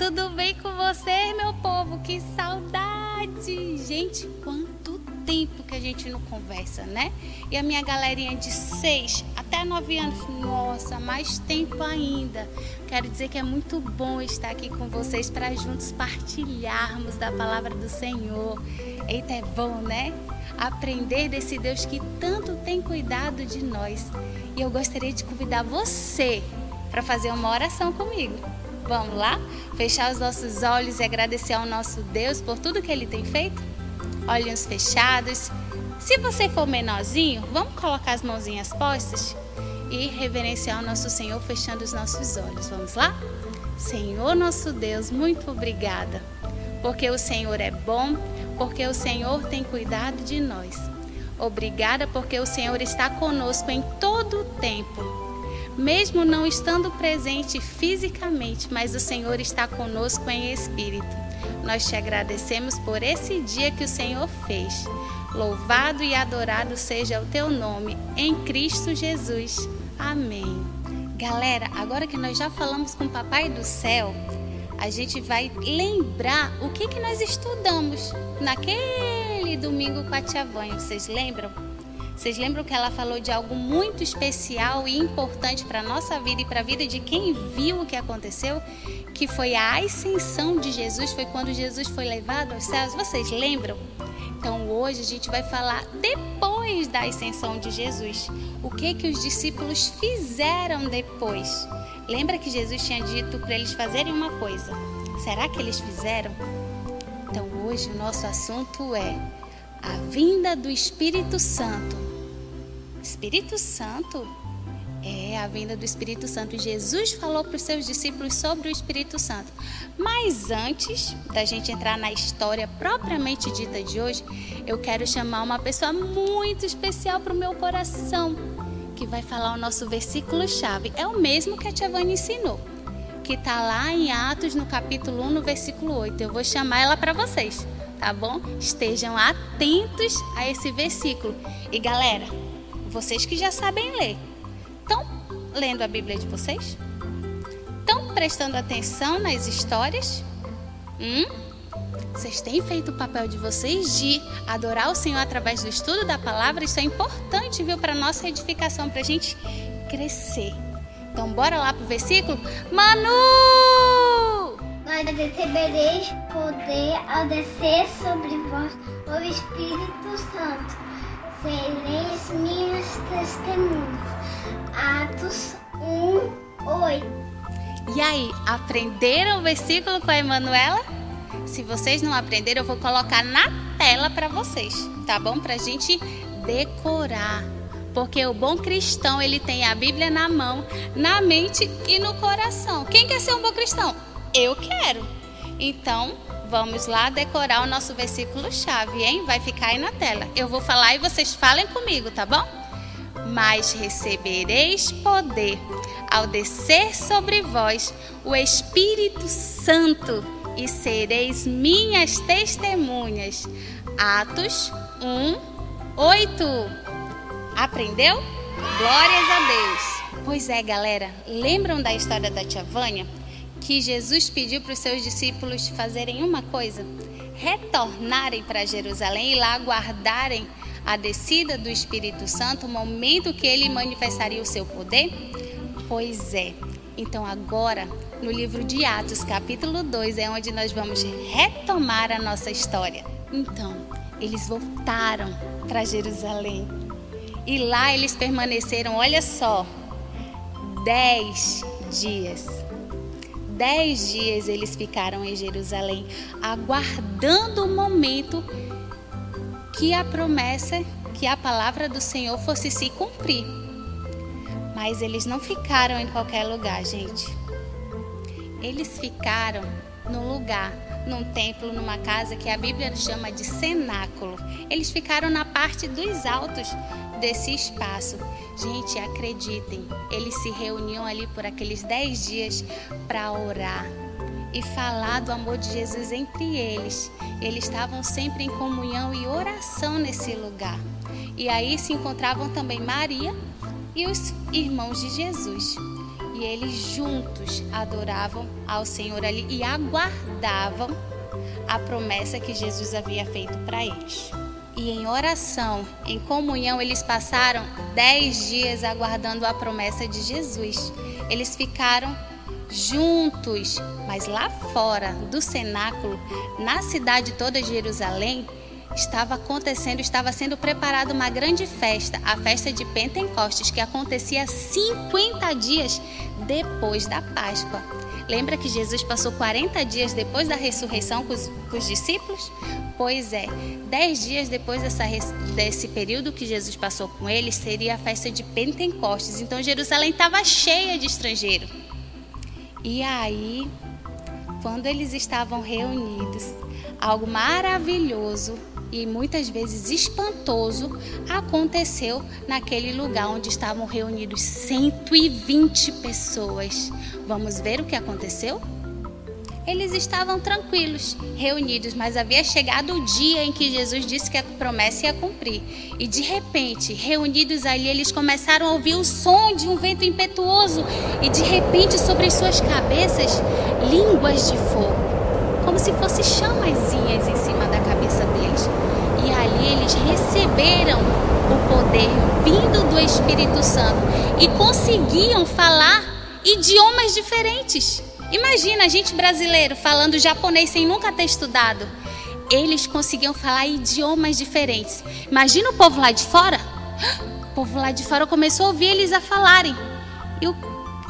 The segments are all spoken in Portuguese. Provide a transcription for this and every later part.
tudo bem com você, meu povo? Que saudade! Gente, quanto tempo que a gente não conversa, né? E a minha galerinha de 6 até 9 anos, nossa, mais tempo ainda. Quero dizer que é muito bom estar aqui com vocês para juntos partilharmos da palavra do Senhor. Eita, é bom, né? Aprender desse Deus que tanto tem cuidado de nós. E eu gostaria de convidar você para fazer uma oração comigo. Vamos lá? Fechar os nossos olhos e agradecer ao nosso Deus por tudo que ele tem feito? Olhinhos fechados. Se você for menorzinho, vamos colocar as mãozinhas postas e reverenciar o nosso Senhor fechando os nossos olhos. Vamos lá? Senhor nosso Deus, muito obrigada. Porque o Senhor é bom, porque o Senhor tem cuidado de nós. Obrigada porque o Senhor está conosco em todo o tempo mesmo não estando presente fisicamente, mas o Senhor está conosco em espírito. Nós te agradecemos por esse dia que o Senhor fez. Louvado e adorado seja o teu nome, em Cristo Jesus. Amém. Galera, agora que nós já falamos com o Papai do Céu, a gente vai lembrar o que, que nós estudamos naquele domingo com a Tia Vânia. Vocês lembram? Vocês lembram que ela falou de algo muito especial e importante para a nossa vida e para a vida de quem viu o que aconteceu? Que foi a ascensão de Jesus, foi quando Jesus foi levado aos céus. Vocês lembram? Então hoje a gente vai falar depois da ascensão de Jesus. O que que os discípulos fizeram depois? Lembra que Jesus tinha dito para eles fazerem uma coisa? Será que eles fizeram? Então hoje o nosso assunto é a vinda do Espírito Santo Espírito Santo é a vinda do Espírito Santo. Jesus falou para os seus discípulos sobre o Espírito Santo. Mas antes da gente entrar na história propriamente dita de hoje, eu quero chamar uma pessoa muito especial para o meu coração, que vai falar o nosso versículo-chave. É o mesmo que a Tia Vânia ensinou, que está lá em Atos, no capítulo 1, no versículo 8. Eu vou chamar ela para vocês, tá bom? Estejam atentos a esse versículo. E galera, vocês que já sabem ler. Estão lendo a Bíblia de vocês? Estão prestando atenção nas histórias? Hum? Vocês têm feito o papel de vocês de adorar o Senhor através do estudo da palavra? Isso é importante, viu, para nossa edificação, para a gente crescer. Então, bora lá pro versículo? Manu! Mas recebereis poder ao descer sobre vós o Espírito Santo sereis minhas testemunhas. Atos 1, 8. E aí, aprenderam o versículo com a Emanuela? Se vocês não aprenderam, eu vou colocar na tela para vocês, tá bom? Para gente decorar. Porque o bom cristão, ele tem a Bíblia na mão, na mente e no coração. Quem quer ser um bom cristão? Eu quero. Então, Vamos lá decorar o nosso versículo chave, hein? Vai ficar aí na tela. Eu vou falar e vocês falem comigo, tá bom? Mas recebereis poder ao descer sobre vós o Espírito Santo e sereis minhas testemunhas. Atos 1, 8. Aprendeu? Glórias a Deus! Pois é, galera, lembram da história da tia Vânia? Que Jesus pediu para os seus discípulos fazerem uma coisa: retornarem para Jerusalém e lá aguardarem a descida do Espírito Santo, o momento que ele manifestaria o seu poder? Pois é. Então agora, no livro de Atos, capítulo 2, é onde nós vamos retomar a nossa história. Então, eles voltaram para Jerusalém. E lá eles permaneceram, olha só, dez dias. Dez dias eles ficaram em Jerusalém, aguardando o momento que a promessa, que a palavra do Senhor fosse se cumprir. Mas eles não ficaram em qualquer lugar, gente. Eles ficaram num lugar, num templo, numa casa que a Bíblia chama de cenáculo. Eles ficaram na parte dos altos desse espaço. Gente, acreditem, eles se reuniam ali por aqueles dez dias para orar e falar do amor de Jesus entre eles. Eles estavam sempre em comunhão e oração nesse lugar. E aí se encontravam também Maria e os irmãos de Jesus. e eles juntos adoravam ao Senhor ali e aguardavam a promessa que Jesus havia feito para eles. E em oração, em comunhão, eles passaram dez dias aguardando a promessa de Jesus. Eles ficaram juntos, mas lá fora do cenáculo, na cidade toda de Jerusalém, estava acontecendo, estava sendo preparada uma grande festa, a festa de Pentecostes, que acontecia 50 dias depois da Páscoa. Lembra que Jesus passou 40 dias depois da ressurreição com os, com os discípulos? Pois é, dez dias depois dessa, desse período que Jesus passou com eles, seria a festa de Pentecostes. Então Jerusalém estava cheia de estrangeiros. E aí, quando eles estavam reunidos, algo maravilhoso e muitas vezes espantoso aconteceu naquele lugar onde estavam reunidos 120 pessoas. Vamos ver o que aconteceu? Eles estavam tranquilos, reunidos, mas havia chegado o dia em que Jesus disse que a promessa ia cumprir. E de repente, reunidos ali, eles começaram a ouvir o som de um vento impetuoso e de repente sobre suas cabeças línguas de fogo, como se fossem chamazinhas em cima da cabeça deles. E ali eles receberam o poder vindo do Espírito Santo e conseguiam falar idiomas diferentes. Imagina a gente brasileiro falando japonês sem nunca ter estudado. Eles conseguiam falar idiomas diferentes. Imagina o povo lá de fora. O povo lá de fora começou a ouvir eles a falarem. E, o,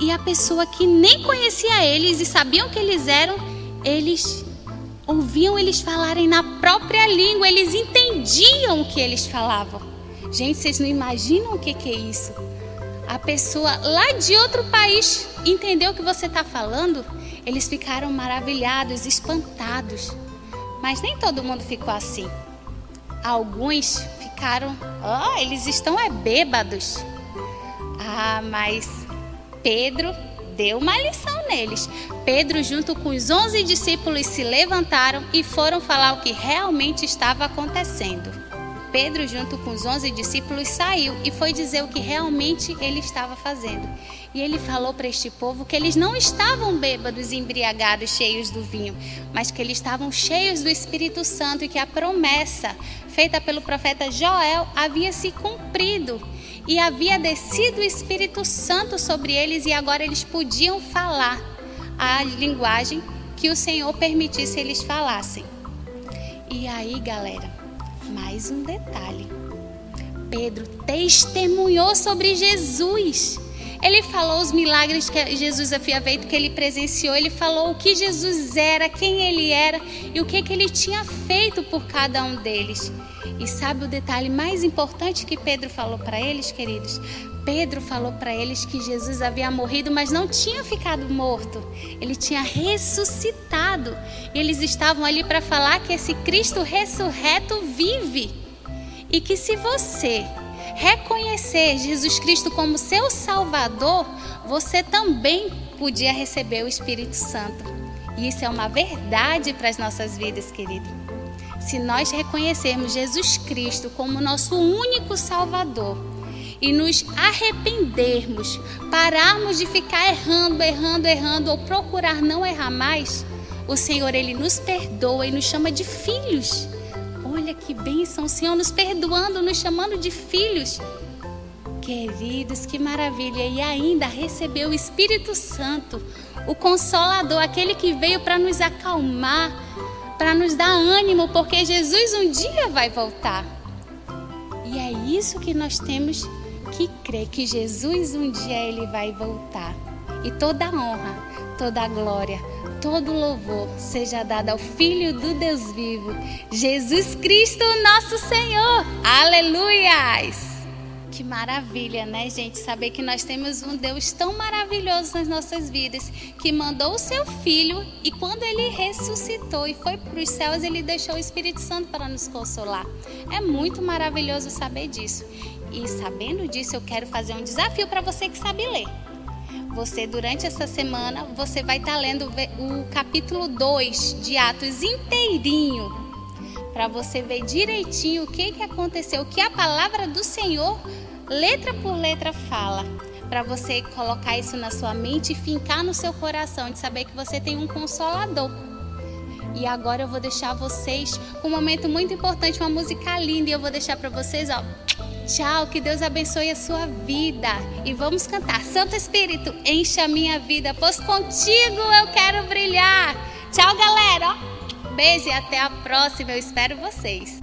e a pessoa que nem conhecia eles e sabiam que eles eram, eles ouviam eles falarem na própria língua, eles entendiam o que eles falavam. Gente, vocês não imaginam o que, que é isso? A pessoa lá de outro país entendeu o que você está falando, eles ficaram maravilhados, espantados. Mas nem todo mundo ficou assim. Alguns ficaram, ó, oh, eles estão é bêbados. Ah, mas Pedro deu uma lição neles. Pedro, junto com os onze discípulos, se levantaram e foram falar o que realmente estava acontecendo. Pedro, junto com os onze discípulos, saiu e foi dizer o que realmente ele estava fazendo. E ele falou para este povo que eles não estavam bêbados, embriagados, cheios do vinho, mas que eles estavam cheios do Espírito Santo e que a promessa feita pelo profeta Joel havia se cumprido e havia descido o Espírito Santo sobre eles e agora eles podiam falar a linguagem que o Senhor permitisse eles falassem. E aí, galera, mais um detalhe. Pedro testemunhou sobre Jesus. Ele falou os milagres que Jesus havia feito, que ele presenciou. Ele falou o que Jesus era, quem ele era e o que, que ele tinha feito por cada um deles. E sabe o detalhe mais importante que Pedro falou para eles, queridos? Pedro falou para eles que Jesus havia morrido, mas não tinha ficado morto. Ele tinha ressuscitado. Eles estavam ali para falar que esse Cristo ressurreto vive. E que se você reconhecer Jesus Cristo como seu Salvador, você também podia receber o Espírito Santo. E isso é uma verdade para as nossas vidas, querido. Se nós reconhecermos Jesus Cristo como nosso único Salvador, e nos arrependermos, pararmos de ficar errando, errando, errando ou procurar não errar mais, o Senhor ele nos perdoa e nos chama de filhos. Olha que bênção, o Senhor nos perdoando, nos chamando de filhos. Queridos, que maravilha! E ainda recebeu o Espírito Santo, o Consolador, aquele que veio para nos acalmar, para nos dar ânimo, porque Jesus um dia vai voltar. E é isso que nós temos que crê que Jesus um dia ele vai voltar. E toda honra, toda glória, todo louvor seja dado ao Filho do Deus vivo, Jesus Cristo, nosso Senhor. Aleluias! Que maravilha, né, gente? Saber que nós temos um Deus tão maravilhoso nas nossas vidas, que mandou o seu Filho e quando ele ressuscitou e foi para os céus, ele deixou o Espírito Santo para nos consolar. É muito maravilhoso saber disso. E sabendo disso, eu quero fazer um desafio para você que sabe ler. Você, durante essa semana, você vai estar tá lendo o capítulo 2 de Atos inteirinho, para você ver direitinho o que, que aconteceu, o que a palavra do Senhor, letra por letra, fala. para você colocar isso na sua mente e fincar no seu coração de saber que você tem um consolador. E agora eu vou deixar vocês com um momento muito importante, uma música linda, e eu vou deixar para vocês, ó. Tchau, que Deus abençoe a sua vida. E vamos cantar. Santo Espírito, encha a minha vida, pois contigo eu quero brilhar. Tchau, galera. Beijo e até a próxima. Eu espero vocês.